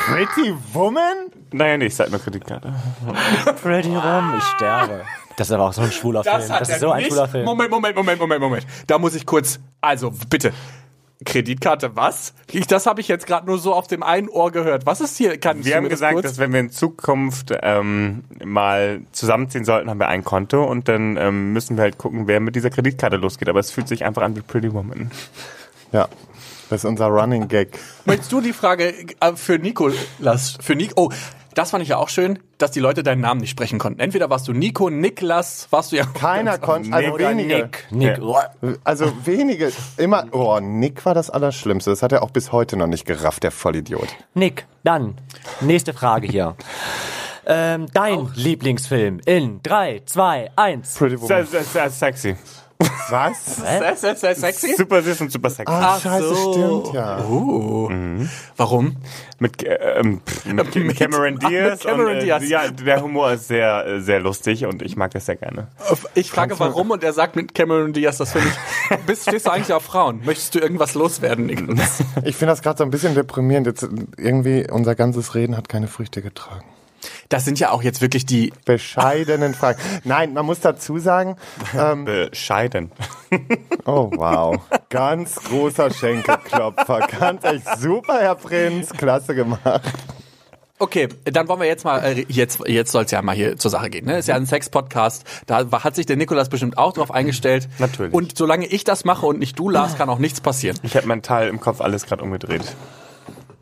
Pretty Woman? Naja, nee, ich sag nur Kreditkarte. Pretty Rum, ich sterbe. Das ist aber auch so ein schwuler Film. Das ist so ein schwuler Film. Moment, Moment, Moment, Moment, Moment. Da muss ich kurz. Also, bitte. Kreditkarte, was? Ich, das habe ich jetzt gerade nur so auf dem einen Ohr gehört. Was ist hier? Kann Wir haben gesagt, kurz? dass wenn wir in Zukunft ähm, mal zusammenziehen sollten, haben wir ein Konto und dann ähm, müssen wir halt gucken, wer mit dieser Kreditkarte losgeht. Aber es fühlt sich einfach an wie Pretty Woman. Ja, das ist unser Running Gag. Möchtest du die Frage äh, für Nikolas, für Nico, oh, das fand ich ja auch schön, dass die Leute deinen Namen nicht sprechen konnten. Entweder warst du Nico, Niklas, warst du ja. Keiner konnte, also Nick oder wenige. Nick. Nick. Also wenige, immer, oh, Nick war das Allerschlimmste. Das hat er auch bis heute noch nicht gerafft, der Vollidiot. Nick, dann, nächste Frage hier. Ähm, dein Lieblingsfilm in 3, 2, 1. Pretty Woman. sehr sexy. Was? Sehr, sehr, sehr sexy. Super süß und super sexy. Ah, Ach scheiße, so. stimmt, ja. Uh. Warum? Mit, äh, ähm, pff, mit, Mit- Cameron Ach, mit Diaz. Cameron und, äh, Diaz. Ja, der Humor ist sehr, äh, sehr lustig und ich mag das sehr gerne. Ich frage warum und er sagt mit Cameron Diaz, das finde ich. Bist, stehst du eigentlich auf Frauen? Möchtest du irgendwas loswerden, Niklas? Ich finde das gerade so ein bisschen deprimierend. Jetzt, irgendwie, unser ganzes Reden hat keine Früchte getragen. Das sind ja auch jetzt wirklich die. Bescheidenen Fragen. Nein, man muss dazu sagen, ähm, Bescheiden. oh wow, ganz großer Schenkelklopfer. Ganz echt super, Herr Prinz, klasse gemacht. Okay, dann wollen wir jetzt mal, äh, jetzt, jetzt soll es ja mal hier zur Sache gehen. Ne? Ist ja ein Sex-Podcast. Da hat sich der Nikolas bestimmt auch drauf eingestellt. Natürlich. Und solange ich das mache und nicht du, Lars, kann auch nichts passieren. Ich habe mental im Kopf alles gerade umgedreht.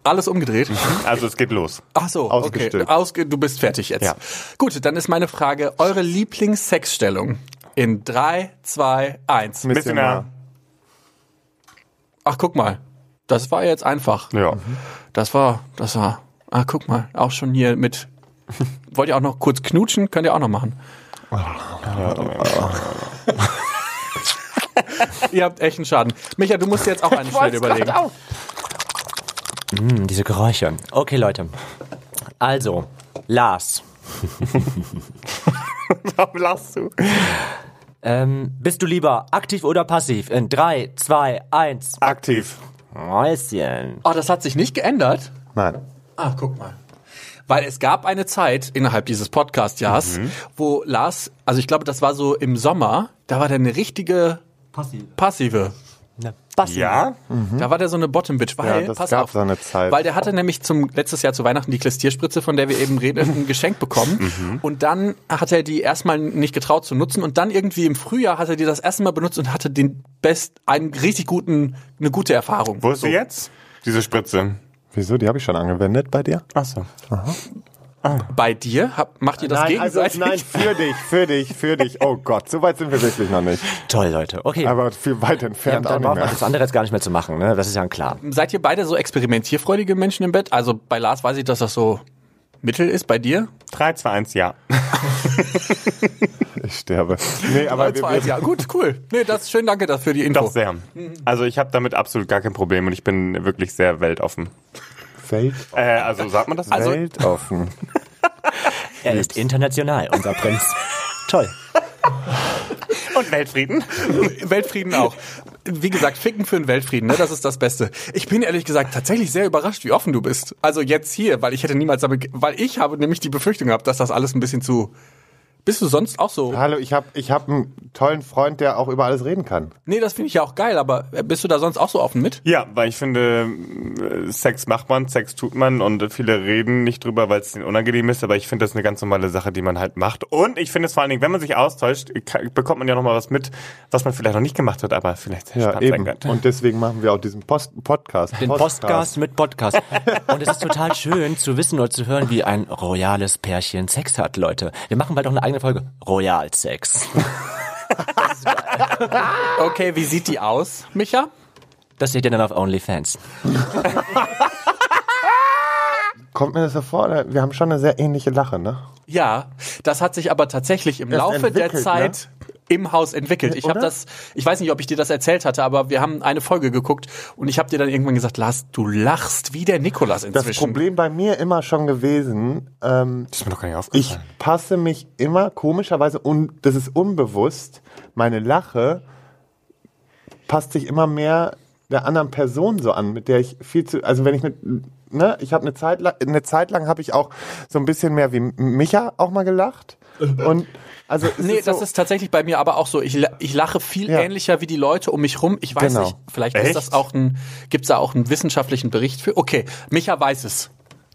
Alles umgedreht. Also es geht los. Ach so, okay. Ausgestülpt. Ausge du bist fertig jetzt. Ja. Gut, dann ist meine Frage, eure Lieblings-Sexstellung in 3, 2, 1. Missionar. Ach, guck mal. Das war jetzt einfach. Ja. Das war, das war. Ah, guck mal, auch schon hier mit. Wollt ihr auch noch kurz knutschen? Könnt ihr auch noch machen. ihr habt echt einen Schaden. Micha, du musst jetzt auch eine schnell überlegen. Hm, diese Geräusche. Okay, Leute. Also, Lars, Warum lachst du? ähm, bist du lieber aktiv oder passiv? In 3, 2, 1. Aktiv. Mäuschen. Oh, das hat sich nicht geändert. Nein. Ah, guck mal. Weil es gab eine Zeit innerhalb dieses Podcast-Jahres, wo Lars, also ich glaube, das war so im Sommer, da war der eine richtige Passiv. passive. Ne, Bassi. Ja? Da war der so eine Bottom-Bitch, weil, Ja, das pass gab auf, so eine Zeit. weil der hatte nämlich zum letztes Jahr zu Weihnachten die Klestierspritze, von der wir eben reden, ein Geschenk bekommen. Und dann hat er die erstmal nicht getraut zu nutzen und dann irgendwie im Frühjahr hat er die das erste Mal benutzt und hatte den best, einen richtig guten, eine gute Erfahrung. Wo ist sie jetzt? Diese Spritze. Wieso? Die habe ich schon angewendet bei dir? Ach so. Bei dir hab, macht ihr das nein, also, gegenseitig? nein, für dich, für dich, für dich. Oh Gott, so weit sind wir wirklich noch nicht. Toll, Leute. Okay. Aber viel weit ja, entfernt auch dann nicht braucht man mehr. das andere jetzt gar nicht mehr zu machen, ne? Das ist ja klar. Seid ihr beide so experimentierfreudige Menschen im Bett? Also bei Lars weiß ich, dass das so Mittel ist. Bei dir? 3, 2, 1, ja. Ich sterbe. Nee, aber Bei wir, zwei, wir, ja, gut, cool. Nee, das schön, danke dafür die Info. Doch sehr. Also ich habe damit absolut gar kein Problem und ich bin wirklich sehr weltoffen. Welt, Äh, also sagt man das? Also- weltoffen. Er ist international, unser Prinz. Toll. und Weltfrieden. Weltfrieden auch. Wie gesagt, ficken für den Weltfrieden, ne? Das ist das Beste. Ich bin ehrlich gesagt tatsächlich sehr überrascht, wie offen du bist. Also jetzt hier, weil ich hätte niemals damit, weil ich habe nämlich die Befürchtung gehabt, dass das alles ein bisschen zu. Bist du sonst auch so? Hallo, ich habe ich hab einen tollen Freund, der auch über alles reden kann. Nee, das finde ich ja auch geil, aber bist du da sonst auch so offen mit? Ja, weil ich finde, Sex macht man, Sex tut man und viele reden nicht drüber, weil es denen unangenehm ist, aber ich finde das eine ganz normale Sache, die man halt macht. Und ich finde es vor allen Dingen, wenn man sich austauscht, bekommt man ja nochmal was mit, was man vielleicht noch nicht gemacht hat, aber vielleicht sehr Ja, spannend sein eben. Und deswegen machen wir auch diesen Post Podcast. Den Podcast mit Podcast. Und es ist total schön zu wissen oder zu hören, wie ein royales Pärchen Sex hat, Leute. Wir machen bald auch eine eigene Folge. Royalsex. Okay, wie sieht die aus, Micha? Das seht ihr dann auf OnlyFans. Kommt mir das so vor? Wir haben schon eine sehr ähnliche Lache, ne? Ja, das hat sich aber tatsächlich im Erst Laufe der entwickelt, ne? Im Haus entwickelt. Ich habe das, ich weiß nicht, ob ich dir das erzählt hatte, aber wir haben eine Folge geguckt und ich habe dir dann irgendwann gesagt, Lars, du lachst wie der Nikolas Das inzwischen. Problem bei mir immer schon gewesen, ähm, Das ist mir doch gar nicht ich passe mich immer komischerweise, und das ist unbewusst, meine Lache passt sich immer mehr der anderen Person so an, mit der ich viel zu, also wenn ich mit, ne, ich habe eine Zeit lang, eine Zeit lang habe ich auch so ein bisschen mehr wie Micha auch mal gelacht und also Nee, ist das so, ist tatsächlich bei mir aber auch so. Ich, ich lache viel Ja. ähnlicher wie die Leute um mich rum. Ich weiß Genau. nicht, vielleicht Echt? ist das auch ein, gibt's da auch einen wissenschaftlichen Bericht für? Okay, Micha weiß es.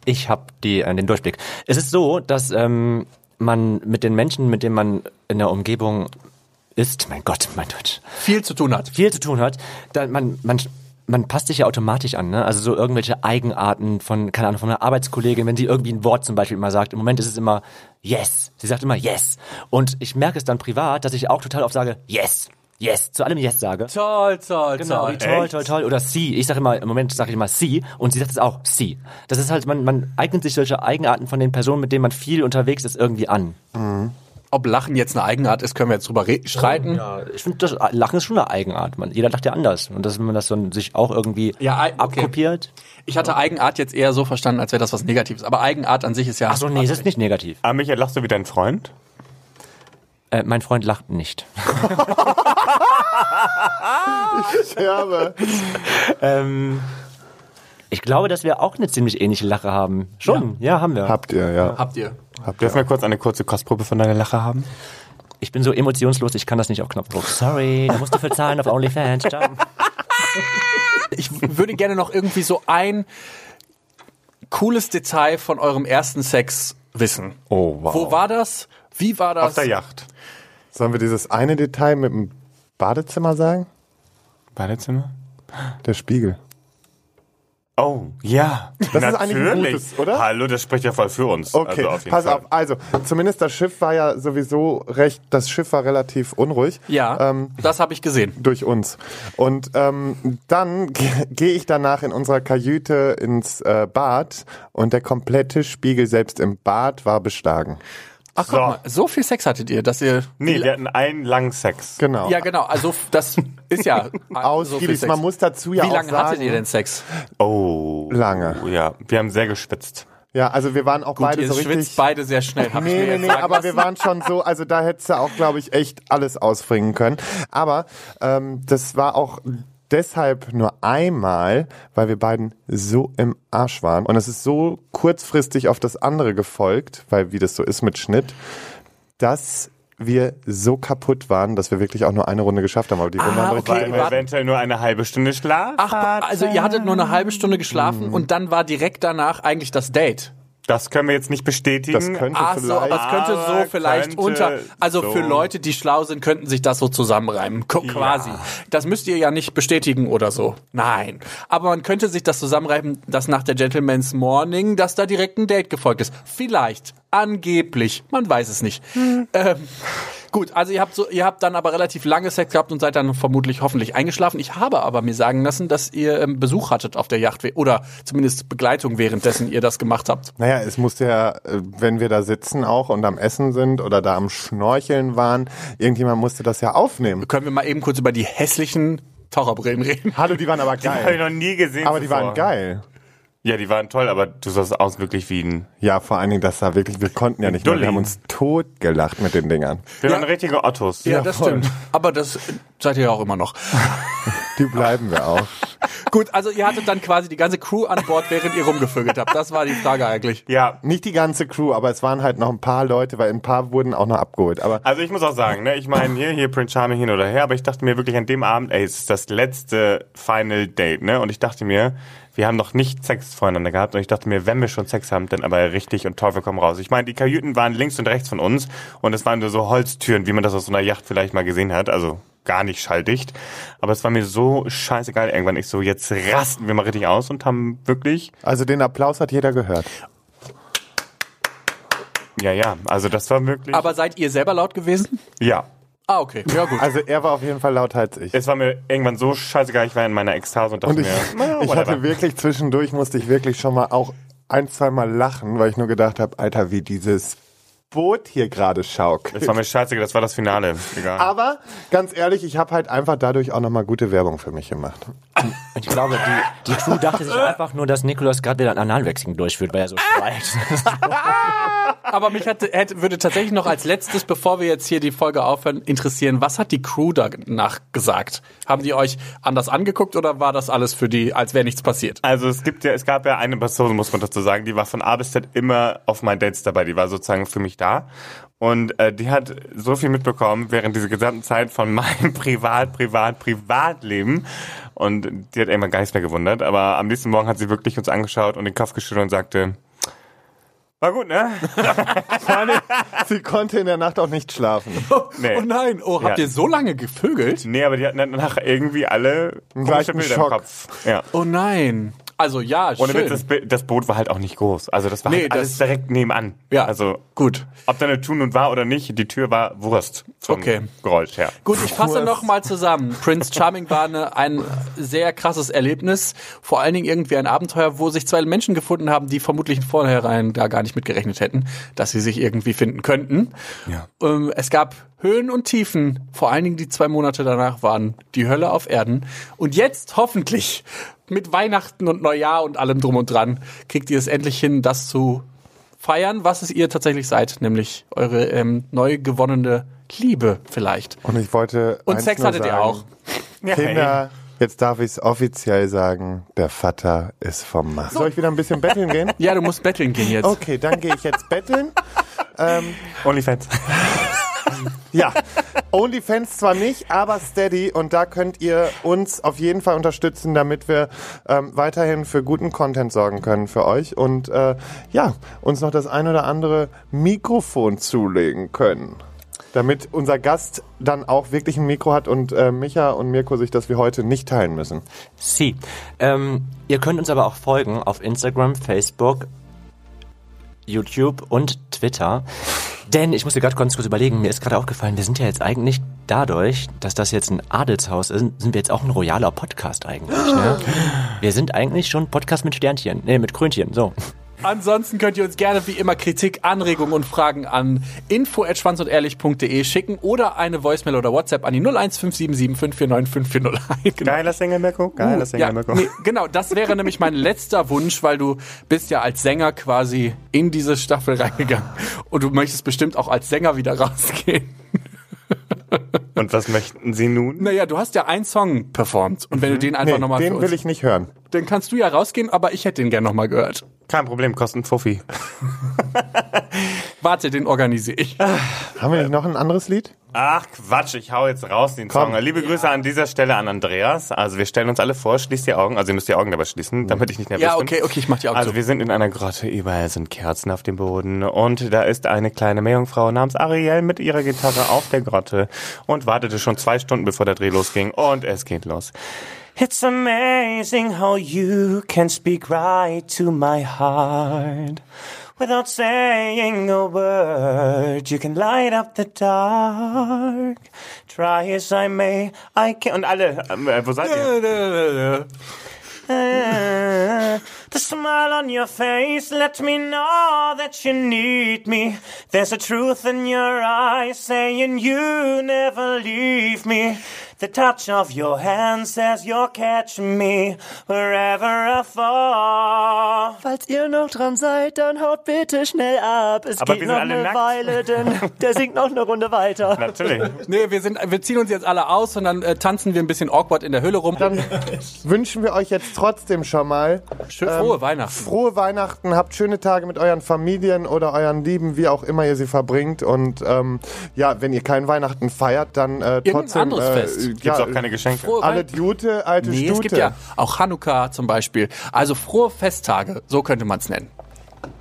Ich habe die äh, den Durchblick. Es ist so, dass ähm, man mit den Menschen, mit denen man in der Umgebung ist, mein Gott, mein Deutsch, Viel zu tun hat. viel zu tun hat, dann man man man passt sich ja automatisch an, ne? Also so irgendwelche Eigenarten von, keine Ahnung, von einer Arbeitskollegin, wenn sie irgendwie ein Wort zum Beispiel immer sagt. Im Moment ist es immer yes. Sie sagt immer yes. Und ich merke es dann privat, dass ich auch total oft sage yes, yes, zu allem yes sage. Toll, toll, Genau, wie toll, toll, toll. Oder sie. Ich sage immer, im Moment sage ich immer sie und sie sagt es auch sie. Das ist halt, man, man eignet sich solche Eigenarten von den Personen, mit denen man viel unterwegs ist, irgendwie an. Ob Lachen jetzt eine Eigenart ist, können wir jetzt drüber re- streiten. Ja, ich finde, das Lachen ist schon eine Eigenart. Man, jeder lacht ja anders. Und dass man das dann sich auch irgendwie Ja, okay. abkopiert. Ich hatte Eigenart jetzt eher so verstanden, als wäre das was Negatives. Aber Eigenart an sich ist ja. Ach so, nee, das ist nicht negativ. Ah, Michael, lachst du wie dein Freund? Äh, mein Freund lacht nicht. Sterbe. ähm, ich glaube, dass wir auch eine ziemlich ähnliche Lache haben. Schon, ja, haben wir. Habt ihr, ja. Habt ihr? Dürfen wir kurz eine kurze Kostprobe von deiner Lache haben? Ich bin so emotionslos, ich kann das nicht auf Knopfdruck. Sorry, da musst du für zahlen auf OnlyFans. Ciao. Ich würde gerne noch irgendwie so ein cooles Detail von eurem ersten Sex wissen. Oh, wow. Wo war das? Wie war das? Auf der Yacht. Sollen wir dieses eine Detail mit dem Badezimmer sagen? Badezimmer? Der Spiegel. Oh, ja. Das ist eigentlich ein gutes, oder? Hallo, das spricht ja voll für uns. Okay, also auf jeden pass Fall. auf. Also, zumindest das Schiff war ja sowieso recht, das Schiff war relativ unruhig. Ja, Ähm, das habe ich gesehen. durch uns. Und ähm, dann ge- gehe ich danach in unserer Kajüte ins äh, Bad und der komplette Spiegel selbst im Bad war beschlagen. Ach, So. guck mal, so viel Sex hattet ihr, dass ihr. Nee, wir hatten einen langen Sex. Genau. Ja, genau. Also das ist ja so Ausgiebig. Sex. Man muss dazu ja Wie auch lange sagen, hattet ihr denn Sex? Oh. Lange. Ja, wir haben sehr geschwitzt. Ja, also wir waren auch Gut, beide ihr so schwitzt richtig. beide sehr schnell. Hab ich Nee, mir nee, nee, aber lassen. wir waren schon so, also da hättest du auch, glaube ich, echt alles ausbringen können. Aber ähm, das war auch deshalb nur einmal, weil wir beiden so im Arsch waren. Und es ist so kurzfristig auf das andere gefolgt, weil wie das so ist mit Schnitt, dass wir so kaputt waren, dass wir wirklich auch nur eine Runde geschafft haben. Aber die Runde Ah, haben okay. wir eventuell nur eine halbe Stunde Schlaf Ach, also ihr hattet nur eine halbe Stunde geschlafen und dann war direkt danach eigentlich das Date. Das können wir jetzt nicht bestätigen. Das könnte Ach so, aber vielleicht. es könnte so Aber vielleicht könnte unter, also so. für Leute, die schlau sind, könnten sich das so zusammenreimen, quasi. Das müsst ihr ja nicht bestätigen oder so. Nein. Aber man könnte sich das zusammenreimen, dass nach der Gentleman's Morning, dass da direkt ein Date gefolgt ist. Vielleicht. Angeblich. Man weiß es nicht. Hm. Ähm, gut, also ihr habt so, ihr habt dann aber relativ lange Sex gehabt und seid dann vermutlich hoffentlich eingeschlafen. Ich habe aber mir sagen lassen, dass ihr ähm, Besuch hattet auf der Yacht oder zumindest Begleitung währenddessen ihr das gemacht habt. Naja, es musste ja, äh, wenn wir da sitzen auch und am Essen sind oder da am Schnorcheln waren, irgendjemand musste das ja aufnehmen. Können wir mal eben kurz über die hässlichen Taucherbrillen reden? Hallo, die waren aber Die habe ich geil. noch nie gesehen. Aber die waren geil. Ja, die waren toll, aber du sahst aus wirklich wie ein. Ja, vor allen Dingen, das war wirklich, wir konnten ja nicht mehr. Wir haben uns tot gelacht mit den Dingern. Wir Ja. waren richtige Ottos. Ja, das voll. stimmt. Aber das seid ihr ja auch immer noch. Die bleiben wir auch. Gut, also ihr hattet dann quasi die ganze Crew an Bord, während ihr rumgevögelt habt. Das war die Frage eigentlich. Ja. Nicht die ganze Crew, aber es waren halt noch ein paar Leute, weil ein paar wurden auch noch abgeholt. Aber Also ich muss auch sagen, ne, ich meine hier, hier Prince Charming hin oder her, aber ich dachte mir wirklich an dem Abend, ey, es ist das letzte Final Date, ne? Und ich dachte mir, wir haben noch nicht Sex voreinander gehabt und ich dachte mir, wenn wir schon Sex haben, dann aber richtig und Teufel komm raus. Ich meine, die Kajüten waren links und rechts von uns und es waren nur so Holztüren, wie man das aus so einer Yacht vielleicht mal gesehen hat, also gar nicht schalldicht. Aber es war mir so scheißegal irgendwann. Ich so, jetzt rasten wir mal richtig aus und haben wirklich, also den Applaus hat jeder gehört. ja, ja, also das war wirklich, Aber seid ihr selber laut gewesen? ja. Ah, okay. Ja, gut. Also er war auf jeden Fall lauter als ich. Es war mir irgendwann so scheißegal, ich war in meiner Ekstase und dachte Und ich, mir, naja, ich hatte wirklich zwischendurch, musste ich wirklich schon mal auch ein, zwei Mal lachen, weil ich nur gedacht habe, Alter, wie dieses Boot hier gerade schaukelt. Es war mir scheißegal, das war das Finale. Egal. Aber ganz ehrlich, ich habe halt einfach dadurch auch nochmal gute Werbung für mich gemacht. Ich glaube, die, die Crew dachte sich einfach nur, dass Nikolaus gerade wieder ein Analwechseln durchführt, weil er so schreit. Aber mich hätte, hätte, würde tatsächlich noch als letztes, bevor wir jetzt hier die Folge aufhören, interessieren, was hat die Crew danach gesagt? Haben die euch anders angeguckt oder war das alles für die, als wäre nichts passiert? Also es gibt ja, es gab ja eine Person, muss man dazu sagen, die war von A bis Z immer auf meinen Dates dabei. Die war sozusagen für mich da. Und äh, die hat so viel mitbekommen während dieser gesamten Zeit von meinem Privat, Privat, Privatleben. Und die hat irgendwann gar nichts mehr gewundert. Aber am nächsten Morgen hat sie wirklich uns angeschaut und den Kopf geschüttelt und sagte, war gut, ne? Sie konnte in der Nacht auch nicht schlafen. Nee. Oh nein, oh, habt Ja. ihr so lange gevögelt? Nee, aber die hatten danach irgendwie alle komische leichten Bilder Schock. im Kopf. Ja. Oh nein. Also ja, Ohne schön. Witz, das, das Boot war halt auch nicht groß. Also das war Nee, halt alles das- direkt nebenan. Ja. Also Gut. ob da eine Tun und war oder nicht, die Tür war Wurst. Vom Okay. Geräusch her. Gut, ich fasse noch mal zusammen. Prince Charming war eine, ein sehr krasses Erlebnis. Vor allen Dingen irgendwie ein Abenteuer, wo sich zwei Menschen gefunden haben, die vermutlich vornherein da gar nicht mitgerechnet hätten, dass sie sich irgendwie finden könnten. Ja. Ähm, es gab Höhen und Tiefen. Vor allen Dingen die zwei Monate danach waren die Hölle auf Erden. Und jetzt hoffentlich mit Weihnachten und Neujahr und allem drum und dran kriegt ihr es endlich hin, das zu feiern, was es ihr tatsächlich seid, nämlich eure ähm, neu gewonnene Liebe vielleicht. Und ich wollte. Und eins Sex nur hattet ihr sagen. auch. Ja, Kinder, jetzt darf ich es offiziell sagen, der Vater ist vom Mast. Soll ich wieder ein bisschen betteln gehen? Ja, du musst betteln gehen jetzt. Okay, dann gehe ich jetzt betteln. hey. Onlyfans. Ja, OnlyFans zwar nicht, aber Steady und da könnt ihr uns auf jeden Fall unterstützen, damit wir ähm, weiterhin für guten Content sorgen können für euch und äh, ja, uns noch das ein oder andere Mikrofon zulegen können. Damit unser Gast dann auch wirklich ein Mikro hat und äh, Micha und Mirko sich das wie heute nicht teilen müssen. Sie. Ähm, ihr könnt uns aber auch folgen auf Instagram, Facebook, YouTube und Twitter. Denn ich musste gerade ganz kurz überlegen, mir ist gerade aufgefallen, wir sind ja jetzt eigentlich dadurch, dass das jetzt ein Adelshaus ist, sind wir jetzt auch ein royaler Podcast eigentlich. Ne? Wir sind eigentlich schon Podcast mit Sternchen, nee, mit Krönchen, so. Ansonsten könnt ihr uns gerne wie immer Kritik, Anregungen und Fragen an info@schwanzundehrlich.de schicken oder eine Voicemail oder WhatsApp an die 01577 549 5401. Genau. Geiler Sänger, Mirko. Geiler Sänger, Ja, Mirko. nee, genau, das wäre nämlich mein letzter Wunsch, weil du bist ja als Sänger quasi in diese Staffel reingegangen und du möchtest bestimmt auch als Sänger wieder rausgehen. Und was möchten Sie nun? Naja, du hast ja einen Song performt und wenn du den einfach Nee, nochmal den will ich nicht hören. dann kannst du ja rausgehen, aber ich hätte den gern nochmal gehört. Kein Problem, kosten Fuffi. Warte, den organisiere ich. Haben wir nicht noch ein anderes Lied? Ach Quatsch, ich hau jetzt raus den Komm. Song. Liebe Grüße an dieser Stelle an Andreas. Also wir stellen uns alle vor, schließt die Augen, also ihr müsst die Augen dabei schließen, damit ich nicht nervös Ja, bin. okay, okay, ich mach die Augen Also zu. wir sind in einer Grotte, überall sind Kerzen auf dem Boden und da ist eine kleine Meerjungfrau namens Ariel mit ihrer Gitarre auf der Grotte und wartete schon zwei Stunden, bevor der Dreh losging und es geht los. It's amazing how you can speak right to my heart. Without saying a word, you can light up the dark. Try as I may, I can... Und alle, äh, wo seid ihr? Uh, the smile on your face let me know that you need me. There's a truth in your eyes saying you never leave me. The touch of your hand says you're catching me wherever I fall. Falls ihr noch dran seid, dann haut bitte schnell ab. Es Aber geht wir noch eine nackt. Weile, denn der singt noch eine Runde weiter. Natürlich. Nee, wir sind, wir ziehen uns jetzt alle aus und dann äh, tanzen wir ein bisschen awkward in der Höhle rum. Dann wünschen wir euch jetzt trotzdem schon mal Schön frohe Weihnachten. frohe Weihnachten, habt schöne Tage mit euren Familien oder euren Lieben, wie auch immer ihr sie verbringt. Und ähm, ja, wenn ihr kein Weihnachten feiert, dann äh, trotzdem anderes äh, Fest. Gibt's ja, auch keine Geschenke. Frohe alle. Jute, alte Nee, Stute. es gibt ja auch Hanukkah zum Beispiel. Also frohe Festtage, so könnte man es nennen.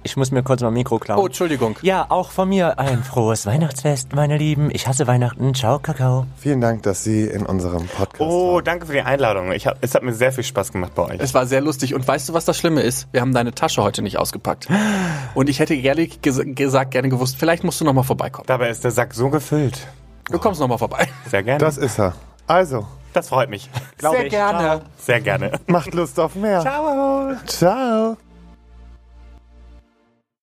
Ich muss mir kurz mal Mikro klauen. Oh, Entschuldigung. Ja, auch von mir ein frohes Weihnachtsfest, meine Lieben. Ich hasse Weihnachten. Ciao, Kakao. Vielen Dank, dass Sie in unserem Podcast Oh, waren. danke für die Einladung. Ich hab, es hat mir sehr viel Spaß gemacht bei euch. Es war sehr lustig. Und weißt du, was das Schlimme ist? Wir haben deine Tasche heute nicht ausgepackt. Und ich hätte ehrlich ges gesagt gerne gewusst, vielleicht musst du noch mal vorbeikommen. Dabei ist der Sack so gefüllt. Du kommst noch mal vorbei. Sehr gerne. Das ist er. Also, das freut mich. Sehr gerne. Sehr gerne. macht Lust auf mehr. Ciao. Ciao.